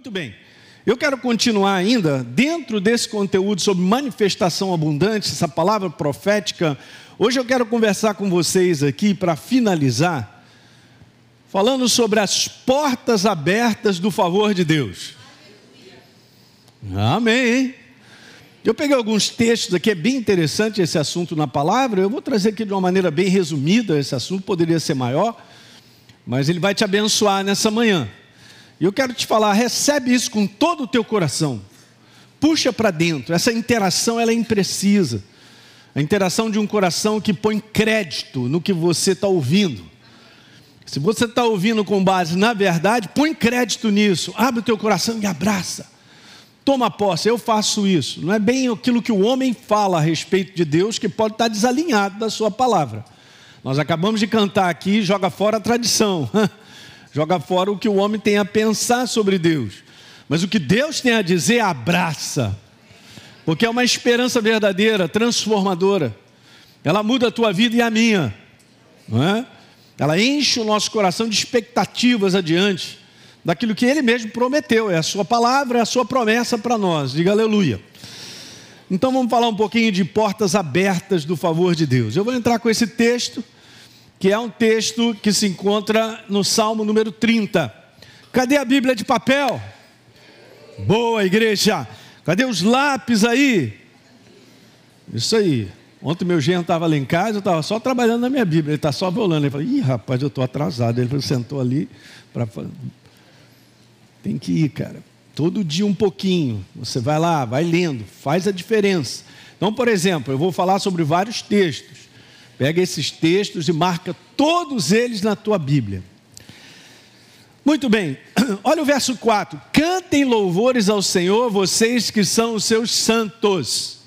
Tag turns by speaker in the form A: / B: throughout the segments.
A: Muito bem. Eu quero continuar ainda dentro desse conteúdo sobre manifestação abundante, essa palavra profética. Hoje eu quero conversar com vocês aqui para finalizar, falando sobre as portas abertas do favor de Deus. Amém. Eu peguei alguns textos aqui, é bem interessante esse assunto na palavra. Eu vou trazer aqui de uma maneira bem resumida esse assunto, poderia ser maior, mas ele vai te abençoar nessa manhã. E eu quero te falar, recebe isso com todo o teu coração. Puxa para dentro. Essa interação ela é imprecisa. A interação de um coração que põe crédito no que você está ouvindo. Se você está ouvindo com base na verdade, põe crédito nisso. Abre o teu coração e abraça. Toma posse, eu faço isso. Não é bem aquilo que o homem fala a respeito de Deus que pode estar desalinhado da sua palavra. Nós acabamos de cantar aqui, joga fora a tradição. joga fora o que o homem tem a pensar sobre Deus. Mas o que Deus tem a dizer, abraça. Porque é uma esperança verdadeira, transformadora. Ela muda a tua vida e a minha. Não é? Ela enche o nosso coração de expectativas adiante, daquilo que Ele mesmo prometeu. É a Sua palavra, é a Sua promessa para nós. Diga aleluia. Então vamos falar um pouquinho de portas abertas do favor de Deus. Eu vou entrar com esse texto que é um texto que se encontra no Salmo número 30. Cadê a Bíblia de papel? Boa, igreja. Cadê os lápis aí? Isso aí. Ontem meu genro estava lá em casa, eu estava só trabalhando na minha Bíblia, ele está só violando. Ele falou, ih, rapaz, eu estou atrasado. Ele sentou ali para Tem que ir, cara. Todo dia um pouquinho. Você vai lá, vai lendo, faz a diferença. Então, por exemplo, eu vou falar sobre vários textos. Pega esses textos e marca todos eles na tua Bíblia. Muito bem, olha o verso 4: Cantem louvores ao Senhor, vocês que são os seus santos.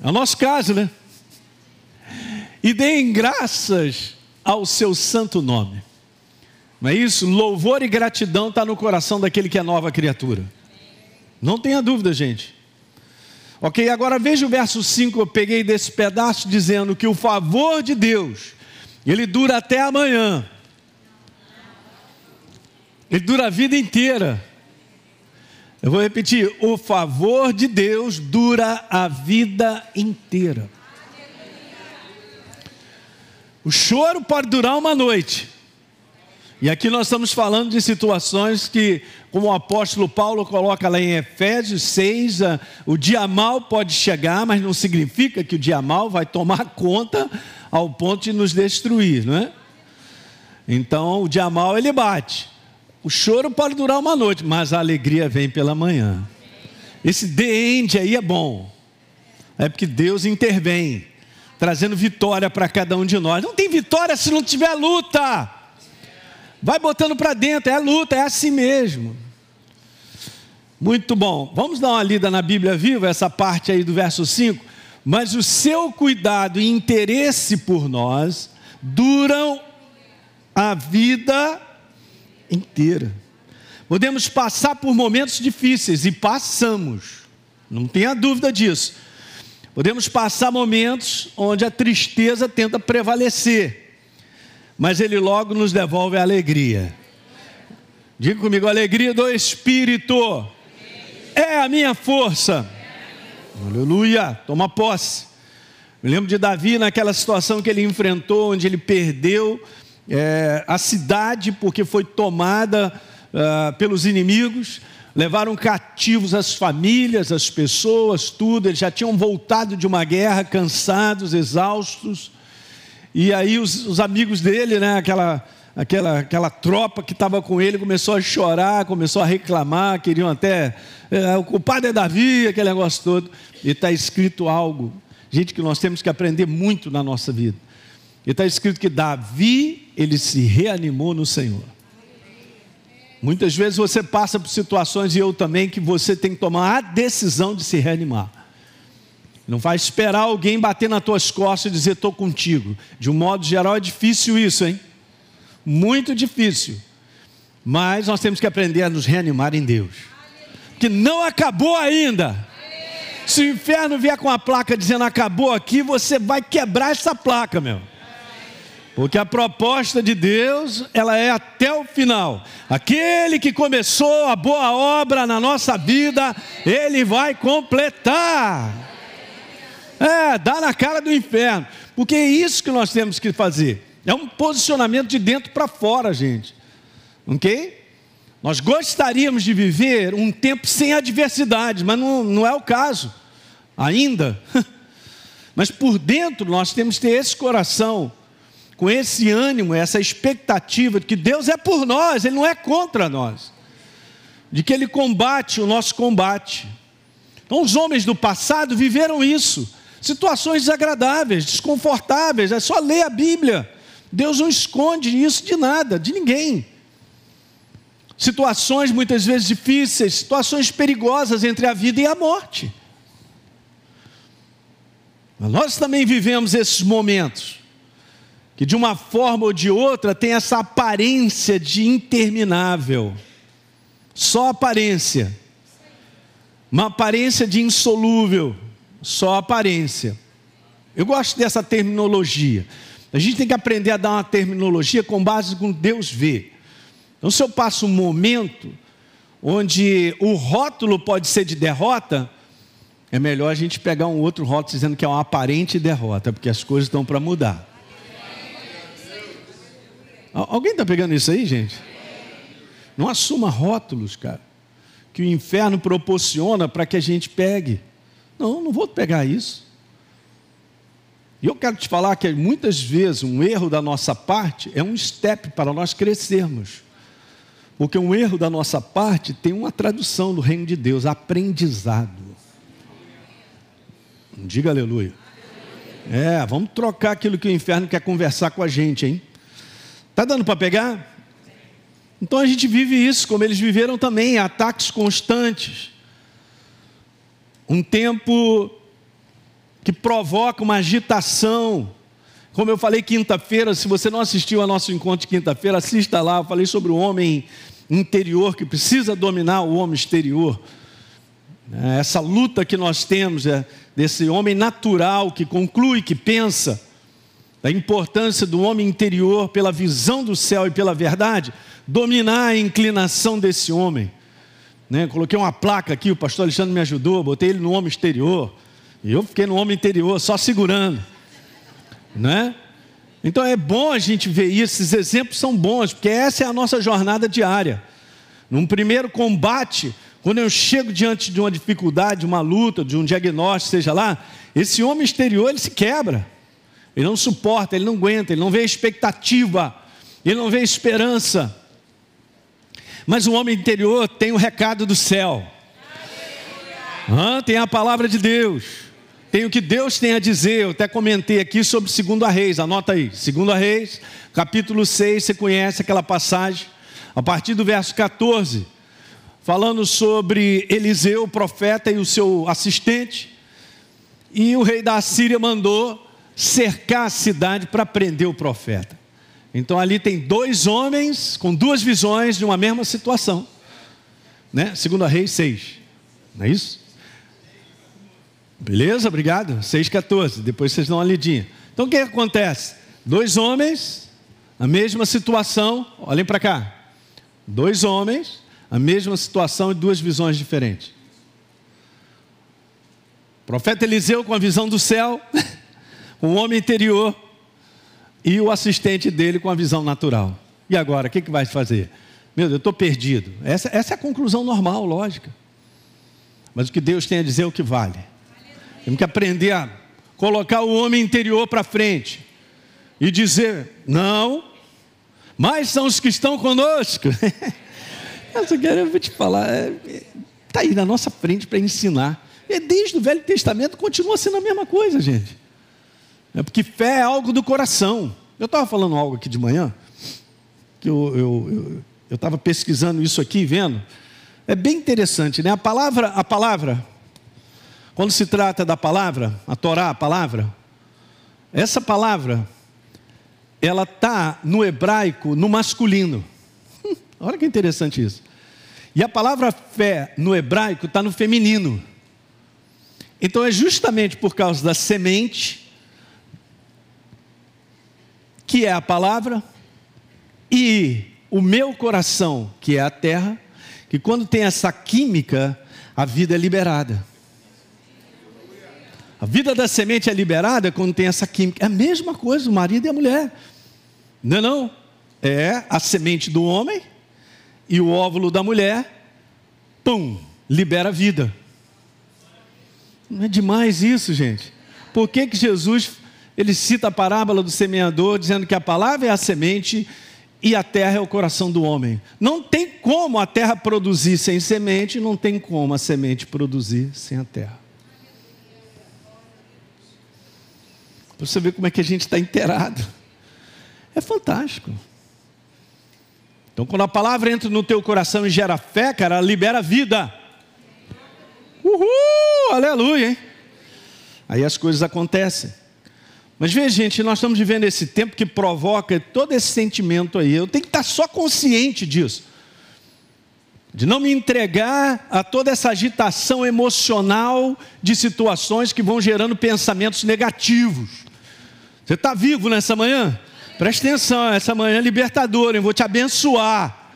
A: É o nosso caso, né? E deem graças ao seu santo nome. Não é isso? Louvor e gratidão está no coração daquele que é nova criatura. Não tenha dúvida, gente. Ok, agora veja o verso 5, eu peguei desse pedaço dizendo que o favor de Deus, ele dura até amanhã. Ele dura a vida inteira. Eu vou repetir: o favor de Deus dura a vida inteira. O choro pode durar uma noite, e aqui nós estamos falando de situações que, como o apóstolo Paulo coloca lá em Efésios 6, o dia mal pode chegar, mas não significa que o dia mal vai tomar conta ao ponto de nos destruir, não é? Então, o dia mal ele bate. O choro pode durar uma noite, mas a alegria vem pela manhã. Esse the end aí é bom. É porque Deus intervém, trazendo vitória para cada um de nós. Não tem vitória se não tiver luta. Vai botando para dentro, é a luta, é assim mesmo. Muito bom. Vamos dar uma lida na Bíblia viva, essa parte aí do verso 5. Mas o seu cuidado e interesse por nós duram a vida inteira. Podemos passar por momentos difíceis e passamos, não tenha dúvida disso. Podemos passar momentos onde a tristeza tenta prevalecer mas Ele logo nos devolve a alegria. Diga comigo, a alegria do Espírito é a minha força. Aleluia, toma posse. Me lembro de Davi naquela situação que ele enfrentou, onde ele perdeu é, a cidade porque foi tomada uh, pelos inimigos, levaram cativos as famílias, as pessoas, tudo. Eles já tinham voltado de uma guerra, cansados, exaustos. E aí os, os amigos dele, né, aquela, aquela, aquela tropa que estava com ele, começou a chorar, começou a reclamar, queriam até. É, o culpado é Davi, aquele negócio todo. E está escrito algo, gente, que nós temos que aprender muito na nossa vida. E está escrito que Davi, ele se reanimou no Senhor. Muitas vezes você passa por situações, e eu também, que você tem que tomar a decisão de se reanimar. Não vai esperar alguém bater nas tuas costas e dizer estou contigo. De um modo geral é difícil isso, hein? Muito difícil. Mas nós temos que aprender a nos reanimar em Deus. Que não acabou ainda. Se o inferno vier com a placa dizendo acabou aqui, você vai quebrar essa placa, meu. Porque a proposta de Deus, ela é até o final. Aquele que começou a boa obra na nossa vida, ele vai completar. É, dá na cara do inferno. Porque é isso que nós temos que fazer. É um posicionamento de dentro para fora, gente. Ok? Nós gostaríamos de viver um tempo sem adversidade, mas não, não é o caso ainda. Mas por dentro nós temos que ter esse coração com esse ânimo, essa expectativa de que Deus é por nós, Ele não é contra nós, de que Ele combate o nosso combate. Então, os homens do passado viveram isso, situações desagradáveis, desconfortáveis, é só ler a Bíblia. Deus não esconde isso de nada, de ninguém. Situações muitas vezes difíceis, situações perigosas entre a vida e a morte. Mas nós também vivemos esses momentos que de uma forma ou de outra tem essa aparência de interminável. Só aparência. Uma aparência de insolúvel. Só aparência. Eu gosto dessa terminologia. A gente tem que aprender a dar uma terminologia com base no que Deus vê. Então, se eu passo um momento onde o rótulo pode ser de derrota, é melhor a gente pegar um outro rótulo dizendo que é uma aparente derrota, porque as coisas estão para mudar. Alguém está pegando isso aí, gente? Não assuma rótulos, cara, que o inferno proporciona para que a gente pegue. Não, não vou pegar isso. E eu quero te falar que muitas vezes um erro da nossa parte é um step para nós crescermos. Porque um erro da nossa parte tem uma tradução do reino de Deus, aprendizado. Diga aleluia. É, vamos trocar aquilo que o inferno quer conversar com a gente, hein? Tá dando para pegar? Então a gente vive isso, como eles viveram também, ataques constantes. Um tempo que provoca uma agitação. Como eu falei quinta-feira, se você não assistiu ao nosso encontro de quinta-feira, assista lá. Eu falei sobre o homem interior que precisa dominar o homem exterior. É, essa luta que nós temos é desse homem natural que conclui, que pensa, da importância do homem interior pela visão do céu e pela verdade, dominar a inclinação desse homem. Né? Coloquei uma placa aqui, o pastor Alexandre me ajudou, botei ele no homem exterior. E eu fiquei no homem interior, só segurando. Né? Então é bom a gente ver isso, esses exemplos são bons, porque essa é a nossa jornada diária. Num primeiro combate, quando eu chego diante de uma dificuldade, uma luta, de um diagnóstico, seja lá, esse homem exterior ele se quebra. Ele não suporta, ele não aguenta, ele não vê expectativa, ele não vê esperança. Mas o homem interior tem o recado do céu. Tem a palavra de Deus. Tem o que Deus tem a dizer. Eu até comentei aqui sobre 2 Reis, anota aí. 2 Reis, capítulo 6, você conhece aquela passagem. A partir do verso 14 falando sobre Eliseu, o profeta, e o seu assistente. E o rei da Síria mandou cercar a cidade para prender o profeta. Então ali tem dois homens com duas visões de uma mesma situação. Né? Segundo a Reis 6. Não é isso? Beleza? Obrigado. 6,14. Depois vocês dão uma lidinha. Então o que acontece? Dois homens, a mesma situação. Olhem para cá. Dois homens, a mesma situação e duas visões diferentes. O profeta Eliseu com a visão do céu, o homem interior, e o assistente dele com a visão natural. E agora, o que, que vai fazer? Meu Deus, eu estou perdido. Essa, essa é a conclusão normal, lógica. Mas o que Deus tem a dizer é o que vale. Temos que aprender a colocar o homem interior para frente e dizer: não, mais são os que estão conosco. Eu vou te falar, está é, aí na nossa frente para ensinar. E desde o Velho Testamento continua sendo a mesma coisa, gente. É porque fé é algo do coração. Eu estava falando algo aqui de manhã, que eu estava pesquisando isso aqui, vendo. É bem interessante, né? A palavra, a palavra, quando se trata da palavra, a Torá, a palavra, essa palavra, ela está no hebraico no masculino. Olha que interessante isso. E a palavra fé no hebraico está no feminino. Então é justamente por causa da semente que é a palavra, e o meu coração, que é a terra, que quando tem essa química, a vida é liberada. A vida da semente é liberada quando tem essa química. É a mesma coisa, o marido e a mulher. Não é não? É a semente do homem e o óvulo da mulher, pum, libera a vida. Não é demais isso, gente? Por que, que Jesus ele cita a parábola do semeador, dizendo que a palavra é a semente e a terra é o coração do homem? Não tem como a terra produzir sem semente, não tem como a semente produzir sem a terra. Para você ver como é que a gente está inteirado. É fantástico. Então, quando a palavra entra no teu coração e gera fé, cara, ela libera vida. Uhul, aleluia, hein? Aí as coisas acontecem. Mas veja, gente, nós estamos vivendo esse tempo que provoca todo esse sentimento aí. Eu tenho que estar só consciente disso. De não me entregar a toda essa agitação emocional de situações que vão gerando pensamentos negativos. Você está vivo nessa manhã? Preste atenção, essa manhã é libertadora, eu vou te abençoar.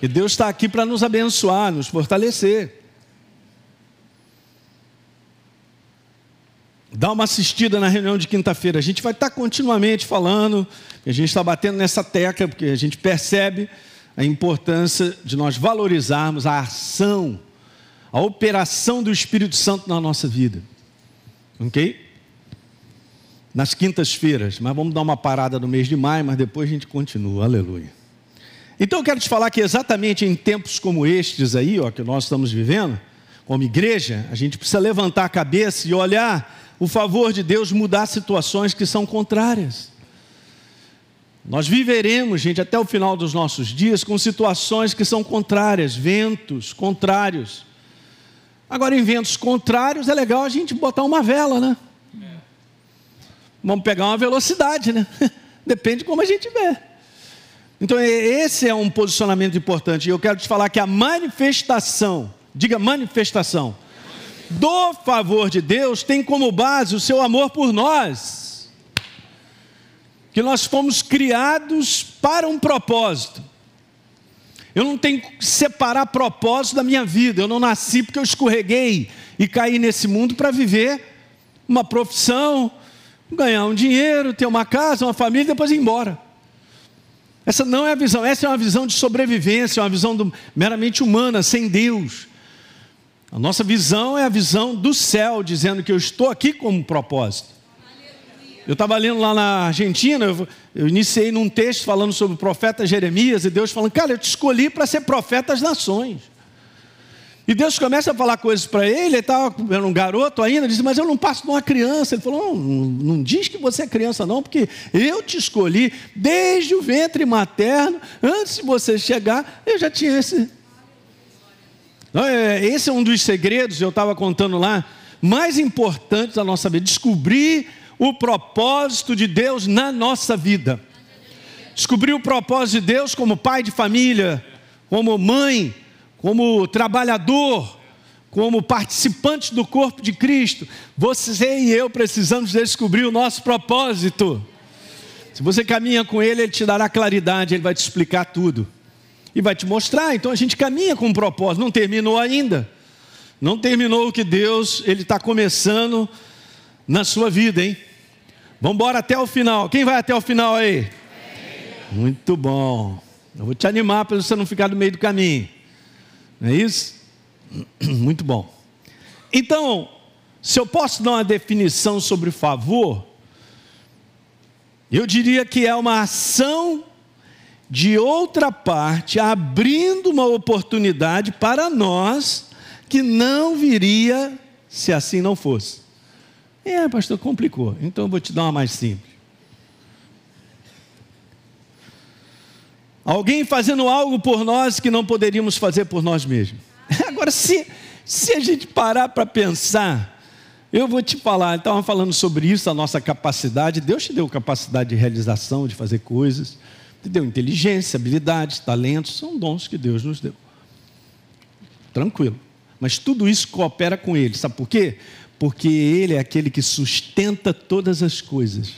A: E Deus está aqui para nos abençoar, nos fortalecer. Dá uma assistida na reunião de quinta-feira. A gente vai estar continuamente falando, a gente está batendo nessa tecla, porque a gente percebe a importância de nós valorizarmos a ação, a operação do Espírito Santo na nossa vida. Ok? Nas quintas-feiras, mas vamos dar uma parada no mês de maio, mas depois a gente continua. Aleluia. Então eu quero te falar que exatamente em tempos como estes aí, ó, que nós estamos vivendo, como igreja, a gente precisa levantar a cabeça e olhar o favor de Deus mudar situações que são contrárias. Nós viveremos, gente, até o final dos nossos dias com situações que são contrárias, ventos contrários. Agora, em ventos contrários, é legal a gente botar uma vela, né? Vamos pegar uma velocidade, né? Depende de como a gente vê. Então, esse é um posicionamento importante. E eu quero te falar que a manifestação, diga manifestação, do favor de Deus tem como base o seu amor por nós. Que nós fomos criados para um propósito. Eu não tenho que separar propósito da minha vida. Eu não nasci porque eu escorreguei e caí nesse mundo para viver uma profissão, ganhar um dinheiro, ter uma casa, uma família e depois ir embora. Essa não é a visão, essa é uma visão de sobrevivência, uma visão do, meramente humana, sem Deus. A nossa visão é a visão do céu, dizendo que eu estou aqui com um propósito. Eu estava lendo lá na Argentina, eu, iniciei num texto falando sobre o profeta Jeremias, e Deus falando, cara, eu te escolhi para ser profeta das nações. E Deus começa a falar coisas para ele, ele estava era um garoto ainda, disse, mas eu não passo de uma criança. Ele falou, não, não diz que você é criança não, porque eu te escolhi desde o ventre materno, antes de você chegar, eu já tinha esse, esse é um dos segredos, eu estava contando lá, mais importantes da nossa vida: descobrir o propósito de Deus na nossa vida. Descobrir o propósito de Deus como pai de família, como mãe, como trabalhador, como participantes do corpo de Cristo. Você e eu precisamos descobrir o nosso propósito. Se você caminha com Ele, Ele te dará claridade, Ele vai te explicar tudo e vai te mostrar. Então a gente caminha com um propósito, não terminou ainda. Não terminou o que Deus ele está começando na sua vida, hein? Vamos embora até o final. Quem vai até o final aí? Muito bom. Eu vou te animar para você não ficar no meio do caminho. Não é isso? Muito bom. Então, se eu posso dar uma definição sobre favor, eu diria que é uma ação de outra parte, abrindo uma oportunidade para nós que não viria se assim não fosse. É, pastor, complicou. Então eu vou te dar uma mais simples. Alguém fazendo algo por nós que não poderíamos fazer por nós mesmos. Agora, se, se a gente parar para pensar, eu vou te falar, estava falando sobre isso, a nossa capacidade. Deus te deu capacidade de realização, de fazer coisas. Te deu inteligência, habilidades, talentos, são dons que Deus nos deu. Tranquilo. Mas tudo isso coopera com Ele. Sabe por quê? Porque Ele é aquele que sustenta todas as coisas.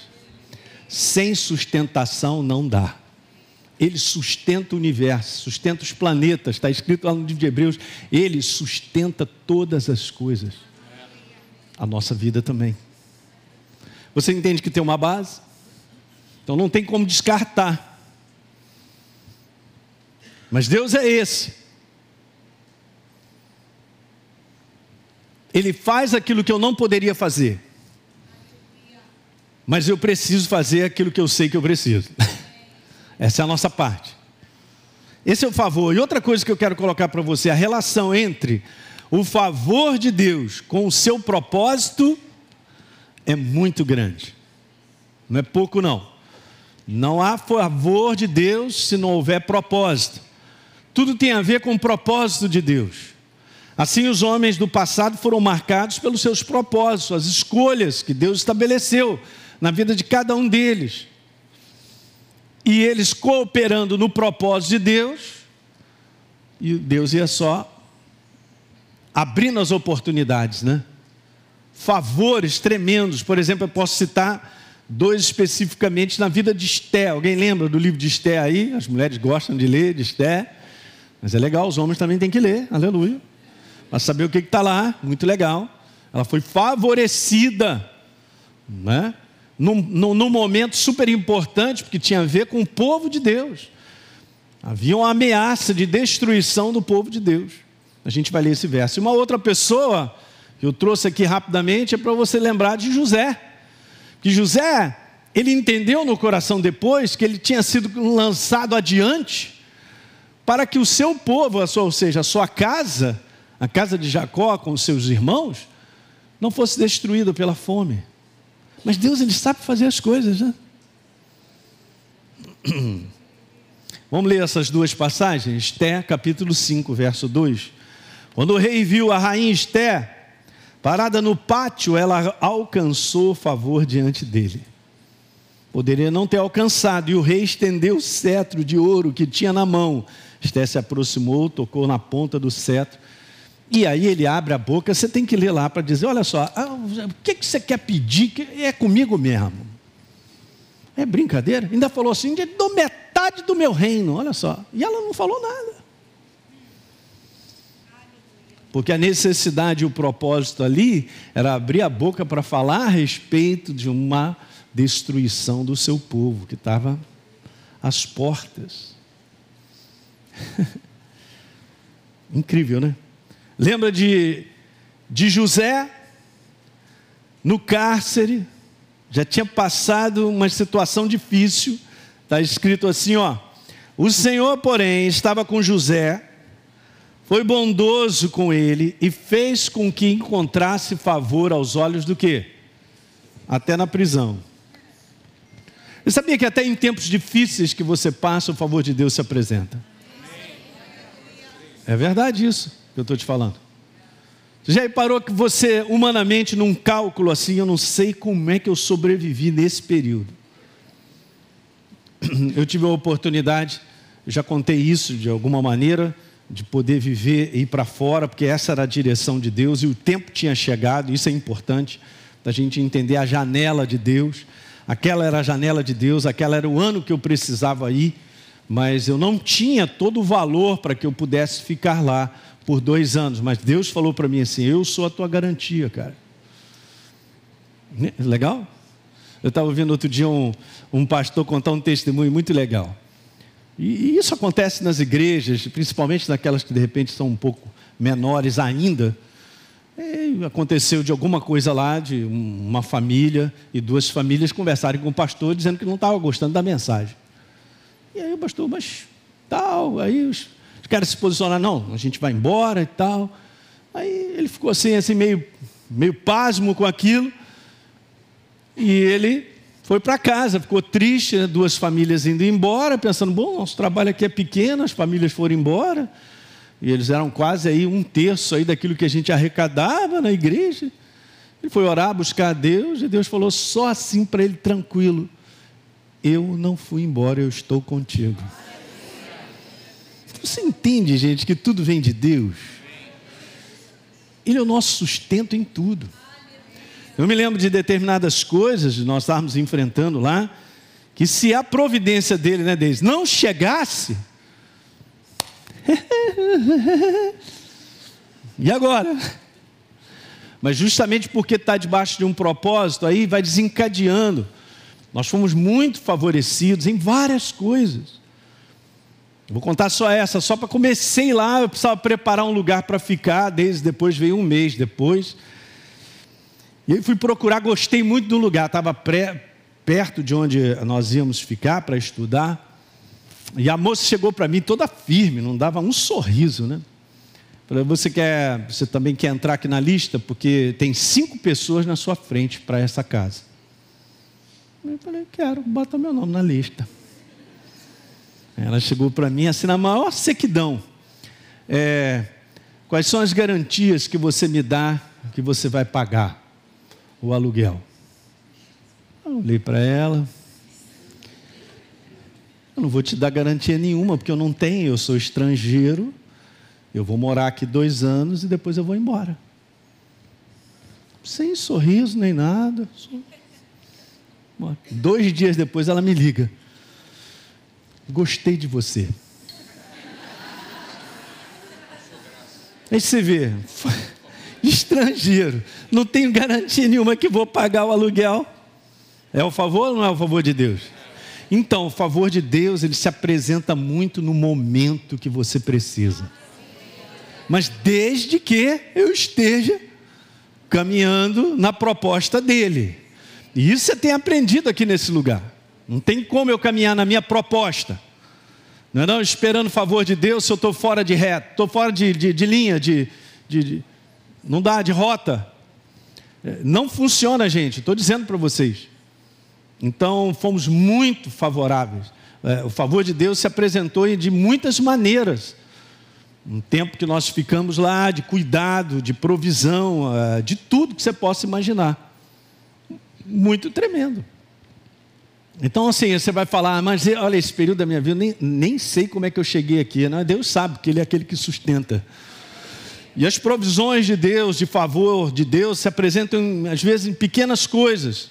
A: sem sustentação não dá. Ele sustenta o universo, sustenta os planetas, está escrito lá no livro de Hebreus, ele sustenta todas as coisas. A nossa vida também. Você entende que tem uma base? Então não tem como descartar. Mas Deus é esse. Ele faz aquilo que eu não poderia fazer. Mas eu preciso fazer aquilo que eu sei que eu preciso. Essa é a nossa parte. Esse é o favor. E outra coisa que eu quero colocar para você: a relação entre o favor de Deus com o seu propósito é muito grande. Não é pouco, não. Não há favor de Deus se não houver propósito. Tudo tem a ver com o propósito de Deus. Assim, os homens do passado foram marcados pelos seus propósitos, as escolhas que Deus estabeleceu na vida de cada um deles. E eles cooperando no propósito de Deus, e Deus ia só abrindo as oportunidades, né? Favores tremendos, por exemplo, eu posso citar dois especificamente na vida de Esté. Alguém lembra do livro de Esté aí? As mulheres gostam de ler de Esté, mas é legal, os homens também têm que ler, aleluia. Para saber o que está lá, muito legal. Ela foi favorecida, né? num, num, num momento super importante, porque tinha a ver com o povo de Deus. Havia uma ameaça de destruição do povo de Deus. A gente vai ler esse verso. E uma outra pessoa que eu trouxe aqui rapidamente é para você lembrar de José. Que José, ele entendeu no coração depois que ele tinha sido lançado adiante para que o seu povo, ou seja, a sua casa, a casa de Jacó com os seus irmãos, não fosse destruída pela fome. Mas Deus ele sabe fazer as coisas, né? Vamos ler essas duas passagens? Esté, capítulo 5, verso 2. Quando o rei viu a rainha Esté parada no pátio, ela alcançou favor diante dele. Poderia não ter alcançado, e o rei estendeu o cetro de ouro que tinha na mão. Esté se aproximou, tocou na ponta do cetro e aí ele abre a boca, você tem que ler lá para dizer: olha só, ah, o que, que você quer pedir? É comigo mesmo. É brincadeira? Ainda falou assim: dou metade do meu reino, olha só. E ela não falou nada. Porque a necessidade e o propósito ali era abrir a boca para falar a respeito de uma destruição do seu povo que estava às portas. Incrível, né? Lembra de, de José no cárcere, já tinha passado uma situação difícil. Está escrito assim, ó. O Senhor, porém, estava com José, foi bondoso com ele e fez com que encontrasse favor aos olhos do quê? Até na prisão. Eu sabia que até em tempos difíceis que você passa, o favor de Deus se apresenta. É verdade isso que eu estou te falando. Você já reparou que você, humanamente, num cálculo assim, eu não sei como é que eu sobrevivi nesse período. Eu tive a oportunidade, já contei isso de alguma maneira, de poder viver e ir para fora, porque essa era a direção de Deus e o tempo tinha chegado, isso é importante, da gente entender a janela de Deus. Aquela era a janela de Deus, aquela era o ano que eu precisava ir, mas eu não tinha todo o valor para que eu pudesse ficar lá por dois anos, mas Deus falou para mim assim: Eu sou a tua garantia, cara. Né? Legal? Eu estava ouvindo outro dia um, um pastor contar um testemunho muito legal. E, e isso acontece nas igrejas, principalmente naquelas que de repente são um pouco menores ainda. E aconteceu de alguma coisa lá, de uma família e duas famílias conversarem com o pastor dizendo que não estava gostando da mensagem. E aí o pastor, mas tal, aí os os caras se posicionaram, não, a gente vai embora e tal. Aí ele ficou assim, assim meio, meio pasmo com aquilo. E ele foi para casa, ficou triste, né? duas famílias indo embora, pensando, bom, nosso trabalho aqui é pequeno, as famílias foram embora. E eles eram quase aí um terço aí daquilo que a gente arrecadava na igreja. Ele foi orar, buscar a Deus, e Deus falou só assim para ele, tranquilo: Eu não fui embora, eu estou contigo. Você entende, gente, que tudo vem de Deus? Ele é o nosso sustento em tudo. Eu me lembro de determinadas coisas, nós estávamos enfrentando lá, que se a providência dele, né, Deus, não chegasse, e agora? Mas justamente porque está debaixo de um propósito, aí vai desencadeando. Nós fomos muito favorecidos em várias coisas. Vou contar só essa, só para comecei lá, eu precisava preparar um lugar para ficar, desde depois veio um mês depois. E aí fui procurar, gostei muito do lugar, estava perto de onde nós íamos ficar para estudar. E a moça chegou para mim toda firme, não dava um sorriso, né? Falei, você quer, você também quer entrar aqui na lista porque tem cinco pessoas na sua frente para essa casa. Eu falei, quero, bota meu nome na lista. Ela chegou para mim assim na maior sequidão. É, quais são as garantias que você me dá que você vai pagar o aluguel? Eu olhei para ela. Eu não vou te dar garantia nenhuma, porque eu não tenho, eu sou estrangeiro. Eu vou morar aqui dois anos e depois eu vou embora. Sem sorriso nem nada. Dois dias depois ela me liga. Gostei de você. Aí você vê, estrangeiro, não tenho garantia nenhuma que vou pagar o aluguel. É o favor ou não é o favor de Deus? Então, o favor de Deus, ele se apresenta muito no momento que você precisa. Mas desde que eu esteja caminhando na proposta dele. E isso você tem aprendido aqui nesse lugar. Não tem como eu caminhar na minha proposta. Não é não, esperando o favor de Deus se eu estou fora de reta, estou fora de, de, de linha, de, de, não dá, de rota. É, não funciona, gente, estou dizendo para vocês. Então, fomos muito favoráveis. É, o favor de Deus se apresentou de muitas maneiras. Um tempo que nós ficamos lá, de cuidado, de provisão, é, de tudo que você possa imaginar. Muito tremendo. Então, assim, você vai falar, mas olha, esse período da minha vida, nem, nem sei como é que eu cheguei aqui. Não, Deus sabe, porque Ele é aquele que sustenta. E as provisões de Deus, de favor de Deus, se apresentam, às vezes, em pequenas coisas.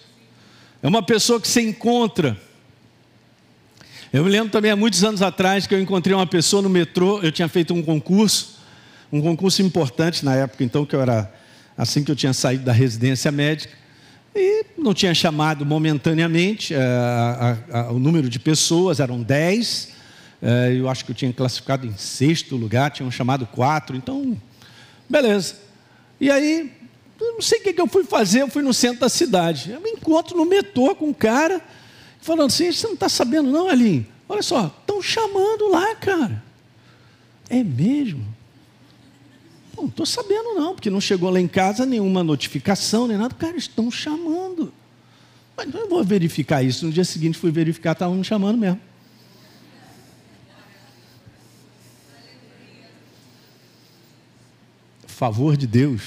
A: É uma pessoa que se encontra. Eu me lembro também, há muitos anos atrás, que eu encontrei uma pessoa no metrô, eu tinha feito um concurso, um concurso importante na época, então, que eu era, assim que eu tinha saído da residência médica. E não tinha chamado momentaneamente, é, a, a, o número de pessoas eram 10, é, eu acho que eu tinha classificado em sexto lugar, tinham chamado quatro, então, beleza. E aí, não sei o que, que eu fui fazer, eu fui no centro da cidade. Eu me encontro no metrô com um cara, falando assim: você não está sabendo, não, Alinho? Olha só, estão chamando lá, cara. É mesmo? Não estou sabendo não, porque não chegou lá em casa nenhuma notificação, nem nada. Cara, estão chamando. Mas eu vou verificar isso. No dia seguinte fui verificar, estavam me chamando mesmo. Favor de Deus.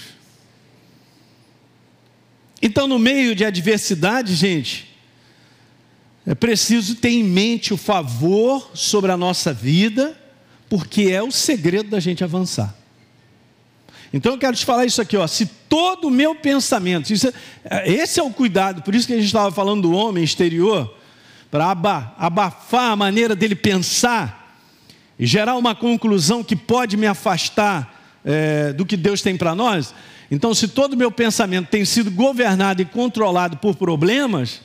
A: Então, no meio de adversidade, gente, é preciso ter em mente o favor sobre a nossa vida, porque é o segredo da gente avançar. Então eu quero te falar isso aqui, ó. Se todo o meu pensamento, isso, é, esse é o cuidado, por isso que a gente estava falando do homem exterior, para abafar a maneira dele pensar e gerar uma conclusão que pode me afastar é, do que Deus tem para nós. Então, se todo o meu pensamento tem sido governado e controlado por problemas,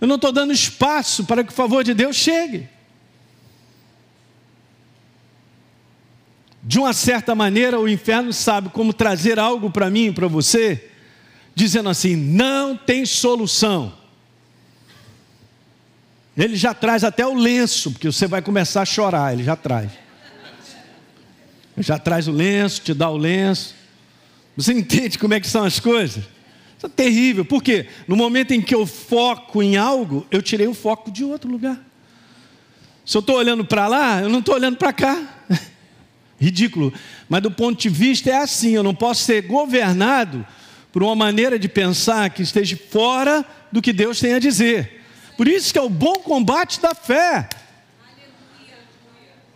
A: eu não estou dando espaço para que o favor de Deus chegue. De uma certa maneira, o inferno sabe como trazer algo para mim e para você, dizendo assim: não tem solução. Ele já traz até o lenço, porque você vai começar a chorar, ele já traz. Já traz o lenço, te dá o lenço. Você entende como é que são as coisas? Isso é terrível, por quê? No momento em que eu foco em algo, eu tirei o foco de outro lugar. Se eu estou olhando para lá, eu não estou olhando para cá ridículo. Mas do ponto de vista é assim: eu não posso ser governado por uma maneira de pensar que esteja fora do que Deus tem a dizer. Por isso que é o bom combate da fé.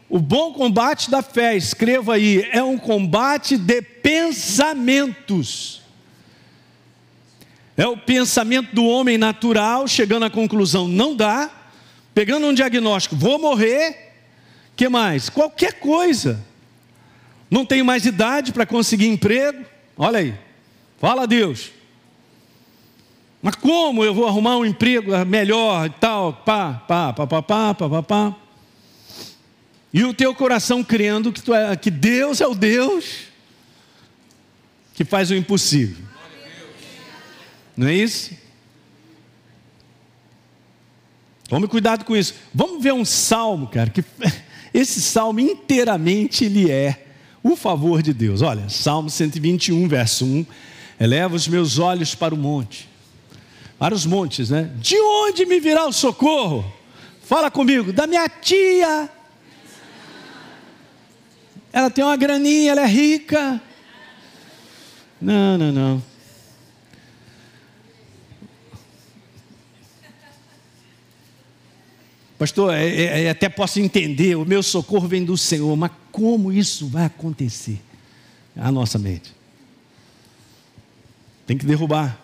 A: O bom combate da fé, escreva aí, é um combate de pensamentos. É o pensamento do homem natural chegando à conclusão, não dá, pegando um diagnóstico, vou morrer, que mais? Qualquer coisa. Não tenho mais idade para conseguir emprego. Olha aí. Fala a Deus. Mas como eu vou arrumar um emprego melhor e tal? Pá, pá, pá, pá, pá, pá, pá, pá. E o teu coração crendo que, tu é, que Deus é o Deus que faz o impossível. Não é isso? Tome cuidado com isso. Vamos ver um salmo, cara, que esse salmo inteiramente ele é o favor de Deus. Olha, Salmo 121, verso 1. Eleva os meus olhos para o monte. Para os montes, né? De onde me virá o socorro? Fala comigo, da minha tia. Ela tem uma graninha, ela é rica. Não, não, não. Pastor, é, é, é, até posso entender, o meu socorro vem do Senhor, mas como isso vai acontecer? A nossa mente. Tem que derrubar.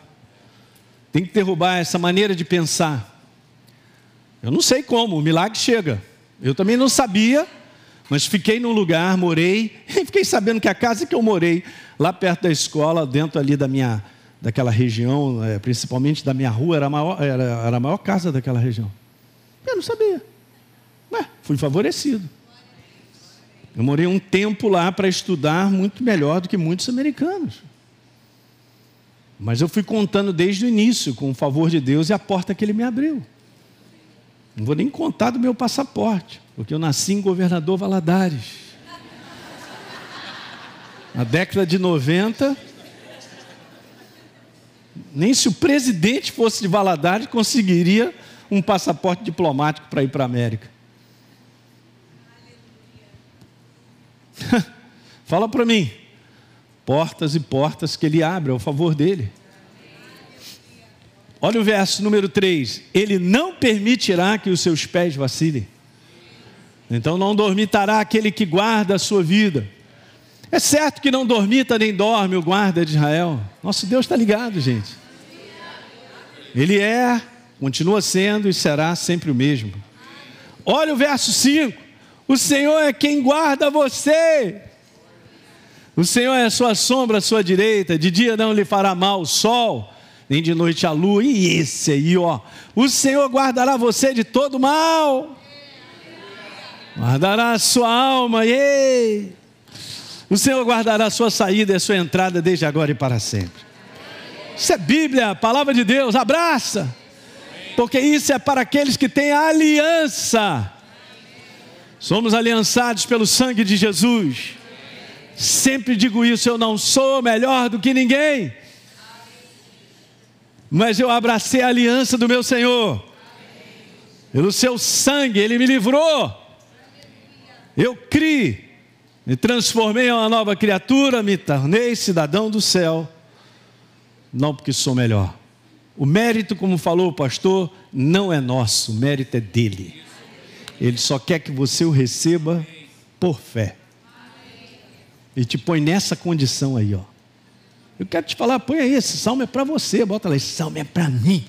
A: Tem que derrubar essa maneira de pensar. Eu não sei como, o milagre chega. Eu também não sabia, mas fiquei num lugar, morei, e fiquei sabendo que a casa que eu morei, lá perto da escola, dentro ali da minha, daquela região, é, principalmente da minha rua, era a maior, era, era a maior casa daquela região. Eu não sabia. Mas fui favorecido. Eu morei um tempo lá para estudar muito melhor do que muitos americanos. Mas eu fui contando desde o início, com o favor de Deus e a porta que Ele me abriu. Não vou nem contar do meu passaporte, porque eu nasci em Governador Valadares. Na década de 90, nem se o presidente fosse de Valadares conseguiria um passaporte diplomático para ir para a América. Fala para mim. Portas e portas que ele abre ao favor dele. Olha o verso número 3: Ele não permitirá que os seus pés vacilem. Então não dormitará aquele que guarda a sua vida. É certo que não dormita nem dorme o guarda de Israel. Nosso Deus está ligado, gente. Ele é Continua sendo e será sempre o mesmo. Olha o verso 5. O Senhor é quem guarda você. O Senhor é a sua sombra à sua direita. De dia não lhe fará mal o sol, nem de noite a lua. E esse aí, ó. O Senhor guardará você de todo mal. Guardará a sua alma. Ei. O Senhor guardará a sua saída e a sua entrada desde agora e para sempre. Isso é Bíblia, palavra de Deus. Abraça porque isso é para aqueles que têm aliança. Somos aliançados pelo sangue de Jesus. Sempre digo isso, eu não sou melhor do que ninguém. Mas eu abracei a aliança do meu Senhor. Pelo seu sangue, ele me livrou. Eu criei, me transformei em uma nova criatura, me tornei cidadão do céu. Não porque sou melhor, o mérito, como falou o pastor, não é nosso, o mérito é dele. Ele só quer que você o receba por fé. E te põe nessa condição aí, ó. Eu quero te falar, põe aí, esse salmo é para você, bota lá, esse salmo é para mim.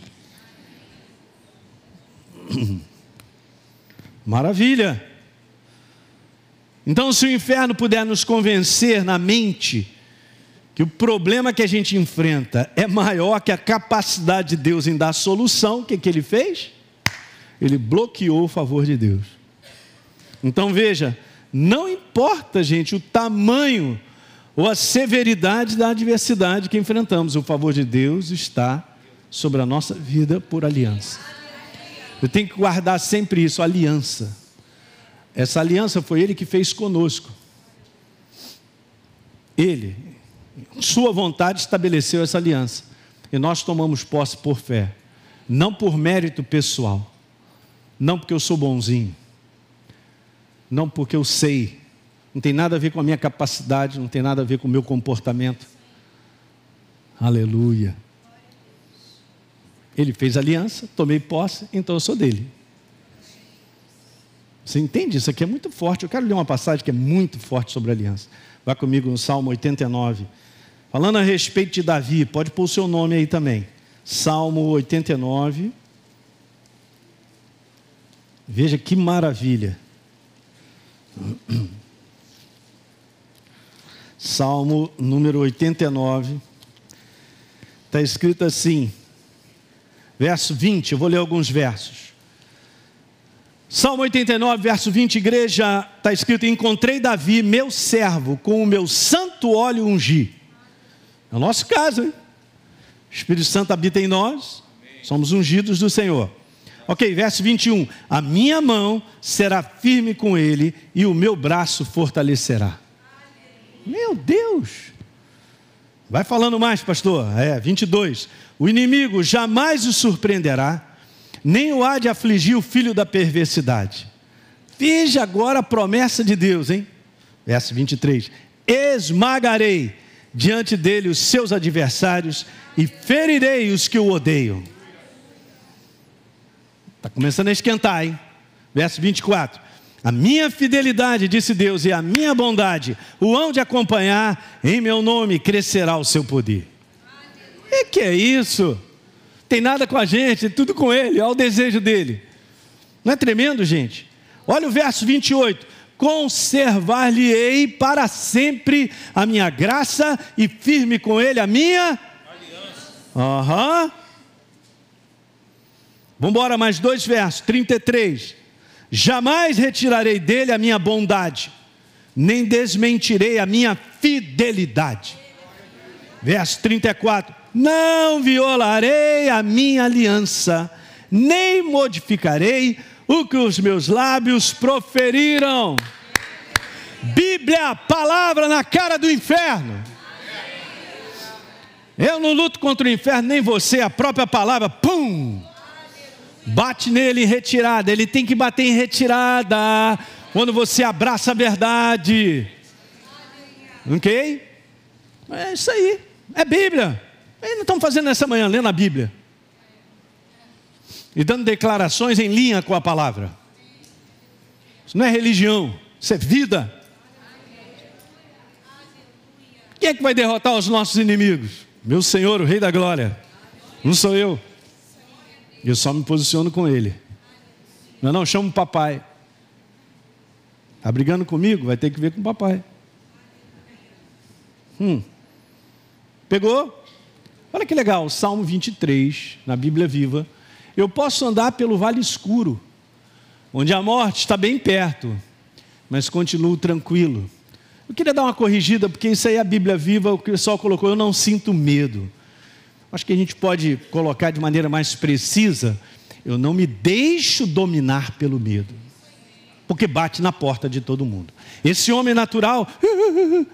A: Maravilha. Então, se o inferno puder nos convencer na mente que o problema que a gente enfrenta é maior que a capacidade de Deus em dar solução, o que, que ele fez? Ele bloqueou o favor de Deus. Então veja, não importa, gente, o tamanho ou a severidade da adversidade que enfrentamos, o favor de Deus está sobre a nossa vida por aliança. Eu tenho que guardar sempre isso, aliança. Essa aliança foi Ele que fez conosco. Ele, sua vontade estabeleceu essa aliança. E nós tomamos posse por fé, não por mérito pessoal, não porque eu sou bonzinho, não porque eu sei, não tem nada a ver com a minha capacidade, não tem nada a ver com o meu comportamento. Aleluia. Ele fez aliança, tomei posse, então eu sou dele. Você entende? Isso aqui é muito forte. Eu quero ler uma passagem que é muito forte sobre aliança. Vá comigo no Salmo 89. Falando a respeito de Davi, pode pôr o seu nome aí também. Salmo 89. Veja que maravilha. Salmo número 89. Está escrito assim, verso 20, eu vou ler alguns versos. Salmo 89, verso 20, igreja, está escrito: Encontrei Davi, meu servo, com o meu santo óleo ungi. É o nosso caso, hein? O Espírito Santo habita em nós, somos ungidos do Senhor. Ok, verso 21. A minha mão será firme com ele e o meu braço fortalecerá. Meu Deus! Vai falando mais, pastor. É, 22. O inimigo jamais o surpreenderá nem o há de afligir o filho da perversidade. Veja agora a promessa de Deus, hein? Verso 23: Esmagarei diante dele os seus adversários e ferirei os que o odeiam. Está começando a esquentar, hein? Verso 24: A minha fidelidade, disse Deus, e a minha bondade o hão de acompanhar, em meu nome crescerá o seu poder. E que é isso? tem nada com a gente, tudo com Ele, olha o desejo dele. Não é tremendo, gente? Olha o verso 28. Conservar-lhe-ei para sempre a minha graça e firme com Ele a minha aliança. Aham. Uhum. Vamos embora, mais dois versos. 33. Jamais retirarei dele a minha bondade, nem desmentirei a minha fidelidade. Verso 34 não violarei a minha aliança, nem modificarei o que os meus lábios proferiram. Bíblia, palavra na cara do inferno. Eu não luto contra o inferno, nem você, a própria palavra, pum! Bate nele em retirada, ele tem que bater em retirada quando você abraça a verdade. Ok? É isso aí, é Bíblia. Eles não estão fazendo nessa manhã, lendo a Bíblia. E dando declarações em linha com a palavra. Isso não é religião, isso é vida. Quem é que vai derrotar os nossos inimigos? Meu Senhor, o Rei da Glória. Não sou eu. Eu só me posiciono com Ele. Não, não, chamo o papai. Está brigando comigo? Vai ter que ver com o papai. Hum. Pegou? Olha que legal, Salmo 23, na Bíblia Viva. Eu posso andar pelo vale escuro, onde a morte está bem perto, mas continuo tranquilo. Eu queria dar uma corrigida, porque isso aí é a Bíblia Viva, o pessoal colocou, eu não sinto medo. Acho que a gente pode colocar de maneira mais precisa, eu não me deixo dominar pelo medo, porque bate na porta de todo mundo. Esse homem natural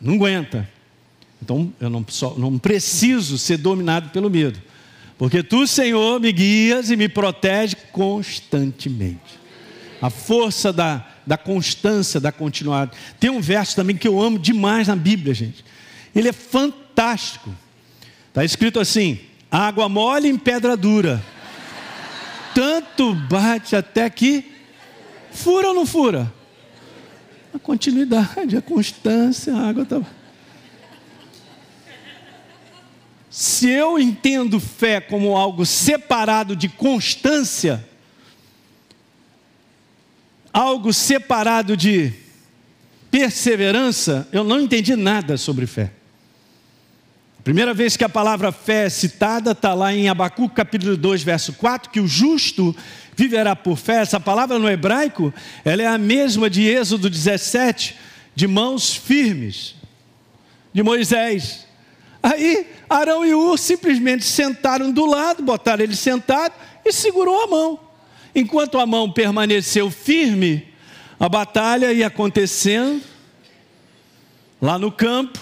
A: não aguenta. Então eu não, só, não preciso ser dominado pelo medo, porque tu, Senhor, me guias e me protege constantemente. A força da, da constância, da continuidade. Tem um verso também que eu amo demais na Bíblia, gente. Ele é fantástico. Está escrito assim: água mole em pedra dura. Tanto bate até que fura ou não fura? A continuidade, a constância, a água está. Se eu entendo fé como algo separado de constância, algo separado de perseverança, eu não entendi nada sobre fé. Primeira vez que a palavra fé é citada está lá em Abacuque capítulo 2, verso 4, que o justo viverá por fé. Essa palavra no hebraico, ela é a mesma de Êxodo 17, de mãos firmes, de Moisés. Aí Arão e Ur simplesmente sentaram do lado, botaram ele sentado e segurou a mão. Enquanto a mão permaneceu firme, a batalha ia acontecendo lá no campo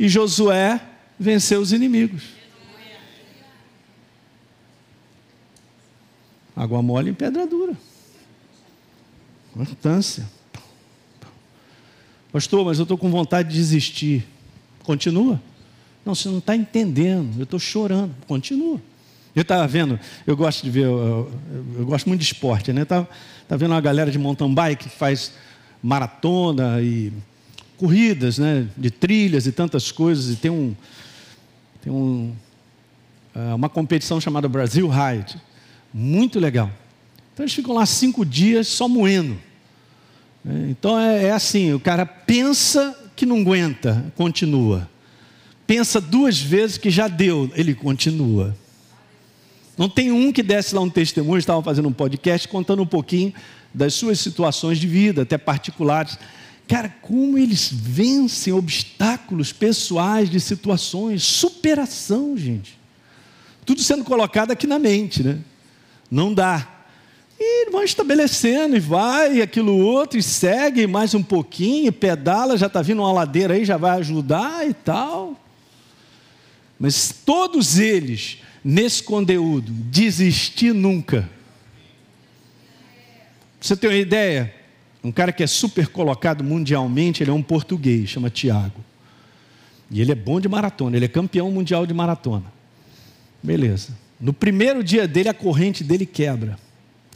A: e Josué venceu os inimigos. Água mole em pedra dura. Constância. Pastor, mas eu estou com vontade de desistir. Continua. Não, você não está entendendo, eu estou chorando. Continua. Eu estava vendo, eu gosto de ver, eu, eu, eu gosto muito de esporte, né? Estava vendo uma galera de mountain bike que faz maratona e corridas, né? De trilhas e tantas coisas. E tem um, tem um, é, uma competição chamada Brasil Ride, muito legal. Então eles ficam lá cinco dias só moendo. É, então é, é assim: o cara pensa que não aguenta, continua. Pensa duas vezes que já deu, ele continua. Não tem um que desse lá um testemunho, estavam fazendo um podcast contando um pouquinho das suas situações de vida, até particulares. Cara, como eles vencem obstáculos pessoais de situações, superação, gente. Tudo sendo colocado aqui na mente, né? Não dá. E vão estabelecendo, e vai, e aquilo outro, e segue mais um pouquinho, pedala, já está vindo uma ladeira aí, já vai ajudar e tal. Mas todos eles, nesse conteúdo, desistir nunca. Você ter uma ideia? Um cara que é super colocado mundialmente, ele é um português, chama Tiago. E ele é bom de maratona, ele é campeão mundial de maratona. Beleza. No primeiro dia dele, a corrente dele quebra.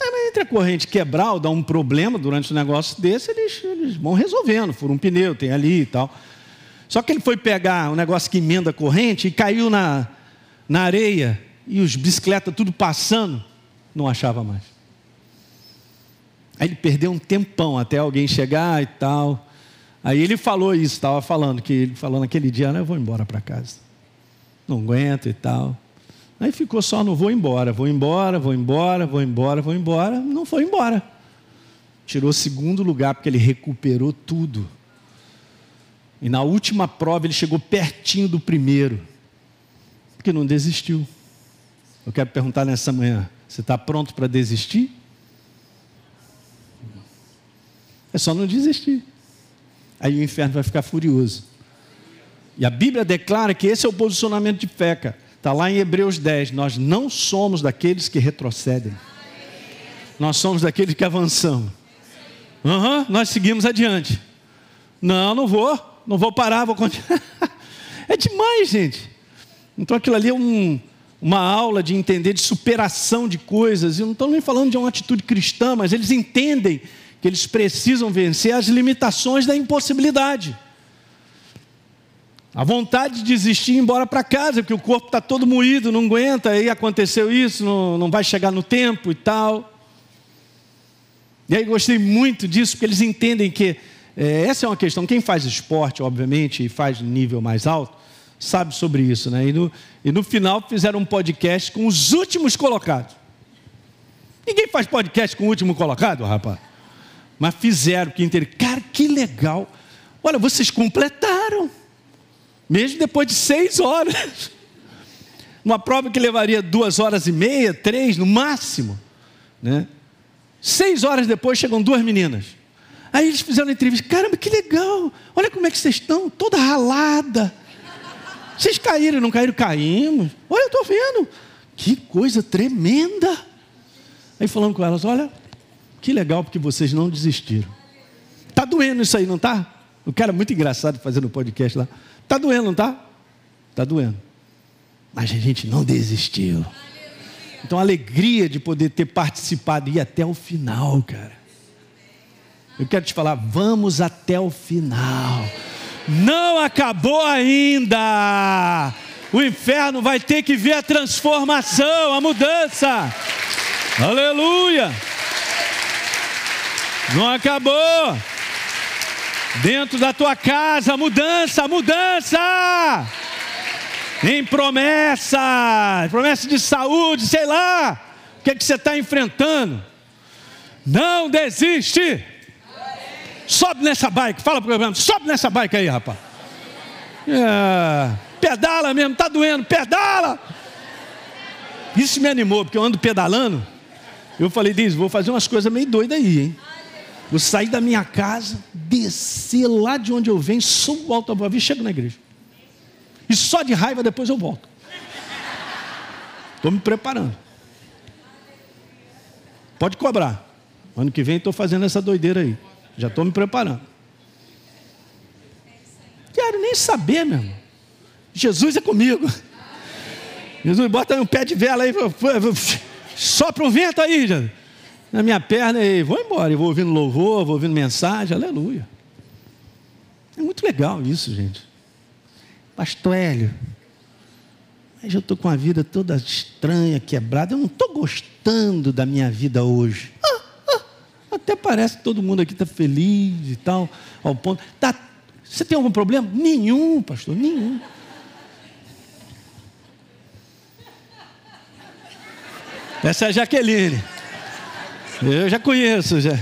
A: É, entre a corrente quebrar ou dar um problema durante um negócio desse, eles, eles vão resolvendo. Fura um pneu, tem ali e tal. Só que ele foi pegar um negócio que emenda a corrente e caiu na, na areia e os bicicletas tudo passando, não achava mais. Aí ele perdeu um tempão até alguém chegar e tal. Aí ele falou isso, estava falando, que ele falou naquele dia, eu vou embora para casa. Não aguento e tal. Aí ficou só no vou embora, vou embora, vou embora, vou embora, vou embora. Não foi embora. Tirou segundo lugar porque ele recuperou tudo. E na última prova ele chegou pertinho do primeiro, porque não desistiu. Eu quero perguntar nessa manhã: você está pronto para desistir? É só não desistir. Aí o inferno vai ficar furioso. E a Bíblia declara que esse é o posicionamento de cara. Está lá em Hebreus 10. Nós não somos daqueles que retrocedem. Nós somos daqueles que avançamos. Uhum, nós seguimos adiante. Não, não vou não vou parar, vou continuar. É demais, gente. Então aquilo ali é um, uma aula de entender de superação de coisas. E não estou nem falando de uma atitude cristã, mas eles entendem que eles precisam vencer as limitações da impossibilidade. A vontade de desistir e ir embora para casa, porque o corpo está todo moído, não aguenta, aí aconteceu isso, não, não vai chegar no tempo e tal. E aí gostei muito disso, porque eles entendem que é, essa é uma questão. Quem faz esporte, obviamente, e faz nível mais alto, sabe sobre isso. Né? E, no, e no final fizeram um podcast com os últimos colocados. Ninguém faz podcast com o último colocado, rapaz. Mas fizeram, que inter... Cara, que legal. Olha, vocês completaram. Mesmo depois de seis horas. Uma prova que levaria duas horas e meia, três no máximo. Né? Seis horas depois chegam duas meninas. Aí eles fizeram uma entrevista, caramba, que legal, olha como é que vocês estão, toda ralada. Vocês caíram, não caíram? Caímos. Olha, eu estou vendo. Que coisa tremenda. Aí falando com elas, olha, que legal porque vocês não desistiram. Tá doendo isso aí, não tá? O cara é muito engraçado fazendo podcast lá. Tá doendo, não tá? Tá doendo. Mas a gente não desistiu. Então a alegria de poder ter participado e ir até o final, cara. Eu quero te falar, vamos até o final. Não acabou ainda. O inferno vai ter que ver a transformação, a mudança. Aleluia. Não acabou. Dentro da tua casa, mudança, mudança. Em promessa, promessa de saúde, sei lá. O que, é que você está enfrentando? Não desiste. Sobe nessa bike, fala para o sobe nessa bike aí, rapaz. É, pedala mesmo, tá doendo, pedala. Isso me animou, porque eu ando pedalando. Eu falei, Diz, vou fazer umas coisas meio doidas aí, hein? Vou sair da minha casa, descer lá de onde eu venho, subo o alto da e chego na igreja. E só de raiva depois eu volto. Estou me preparando. Pode cobrar. Ano que vem estou fazendo essa doideira aí. Já estou me preparando. Quero nem saber, meu irmão. Jesus é comigo. Jesus, bota um pé de vela aí, sopra um vento aí, na minha perna e vou embora. Eu vou ouvindo louvor, vou ouvindo mensagem, aleluia. É muito legal isso, gente. Pastor Hélio, Mas eu estou com a vida toda estranha, quebrada. Eu não estou gostando da minha vida hoje. Ah, ah, até parece que todo mundo aqui está feliz e tal, ao ponto. Tá, você tem algum problema? Nenhum, pastor, nenhum. Essa é a Jaqueline. Eu já conheço, já.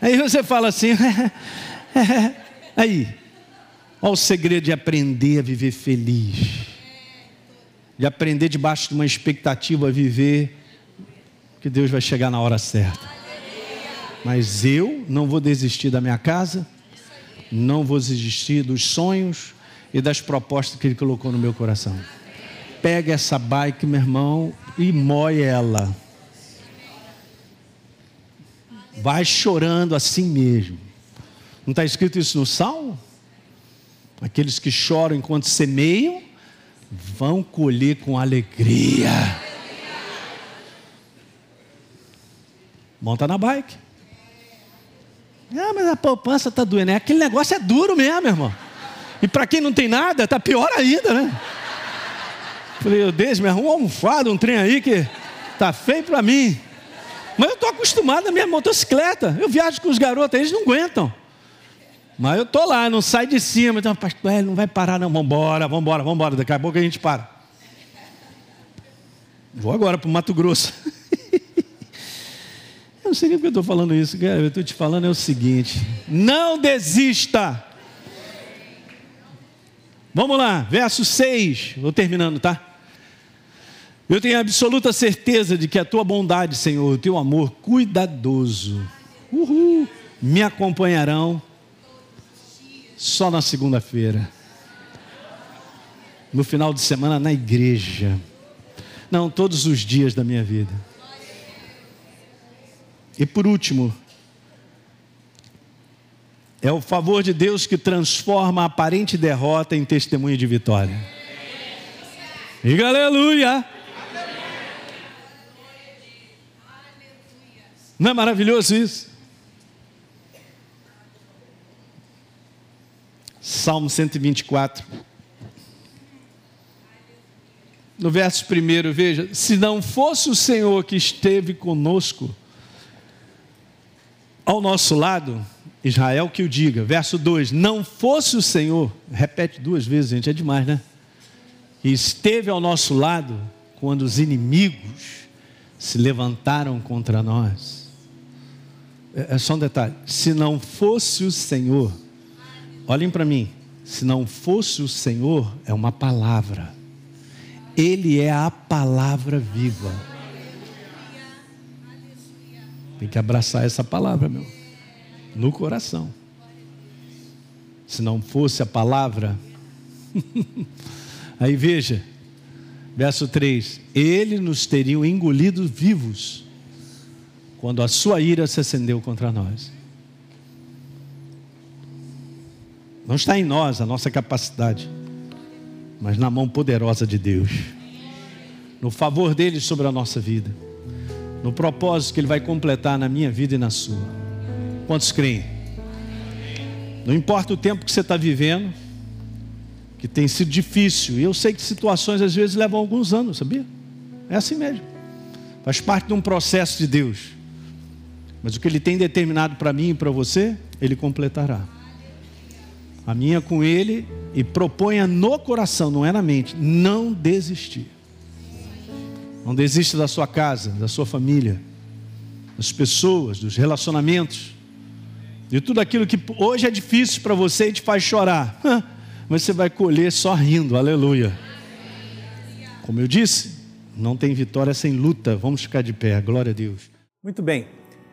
A: Aí você fala assim, aí, olha o segredo de aprender a viver feliz de aprender debaixo de uma expectativa a viver que Deus vai chegar na hora certa. Mas eu não vou desistir da minha casa, não vou desistir dos sonhos e das propostas que Ele colocou no meu coração. Pega essa bike, meu irmão, e moe ela. Vai chorando assim mesmo. Não está escrito isso no Salmo? Aqueles que choram enquanto semeiam, vão colher com alegria. Monta na bike. Ah, mas a poupança está doendo. É, aquele negócio é duro mesmo, irmão. E para quem não tem nada, está pior ainda, né? Falei, eu me arruma um almofado, um trem aí que tá feio para mim. Mas eu estou acostumado na minha motocicleta. Eu viajo com os garotos, eles não aguentam. Mas eu estou lá, não sai de cima. Então, pastor, ele não vai parar, não. Embora, vamos embora. Daqui a pouco a gente para. Vou agora para o Mato Grosso. eu não sei nem porque eu estou falando isso, cara. Eu estou te falando é o seguinte: não desista. Vamos lá, verso 6. Vou terminando, tá? Eu tenho absoluta certeza de que a tua bondade, Senhor, o teu amor cuidadoso, uhul, me acompanharão só na segunda-feira. No final de semana na igreja. Não, todos os dias da minha vida. E por último, é o favor de Deus que transforma a aparente derrota em testemunho de vitória. Diga aleluia! Não é maravilhoso isso? Salmo 124. No verso primeiro, veja: se não fosse o Senhor que esteve conosco, ao nosso lado, Israel que o diga. Verso 2: não fosse o Senhor, repete duas vezes, gente, é demais, né? E esteve ao nosso lado quando os inimigos se levantaram contra nós. É, é só um detalhe: se não fosse o Senhor, Olhem para mim. Se não fosse o Senhor, é uma palavra. Ele é a palavra viva. Tem que abraçar essa palavra, meu. No coração. Se não fosse a palavra. Aí veja, verso 3: Ele nos teria engolido vivos, quando a sua ira se acendeu contra nós. Não está em nós a nossa capacidade, mas na mão poderosa de Deus. No favor dele sobre a nossa vida. No propósito que ele vai completar na minha vida e na sua. Quantos creem? Não importa o tempo que você está vivendo, que tem sido difícil. E eu sei que situações às vezes levam alguns anos, sabia? É assim mesmo. Faz parte de um processo de Deus. Mas o que Ele tem determinado para mim e para você, Ele completará a minha com ele e proponha no coração, não é na mente, não desistir. Não desista da sua casa, da sua família, das pessoas, dos relacionamentos, de tudo aquilo que hoje é difícil para você e te faz chorar, mas você vai colher só rindo, aleluia. Como eu disse, não tem vitória sem luta, vamos ficar de pé, glória a Deus.
B: Muito bem,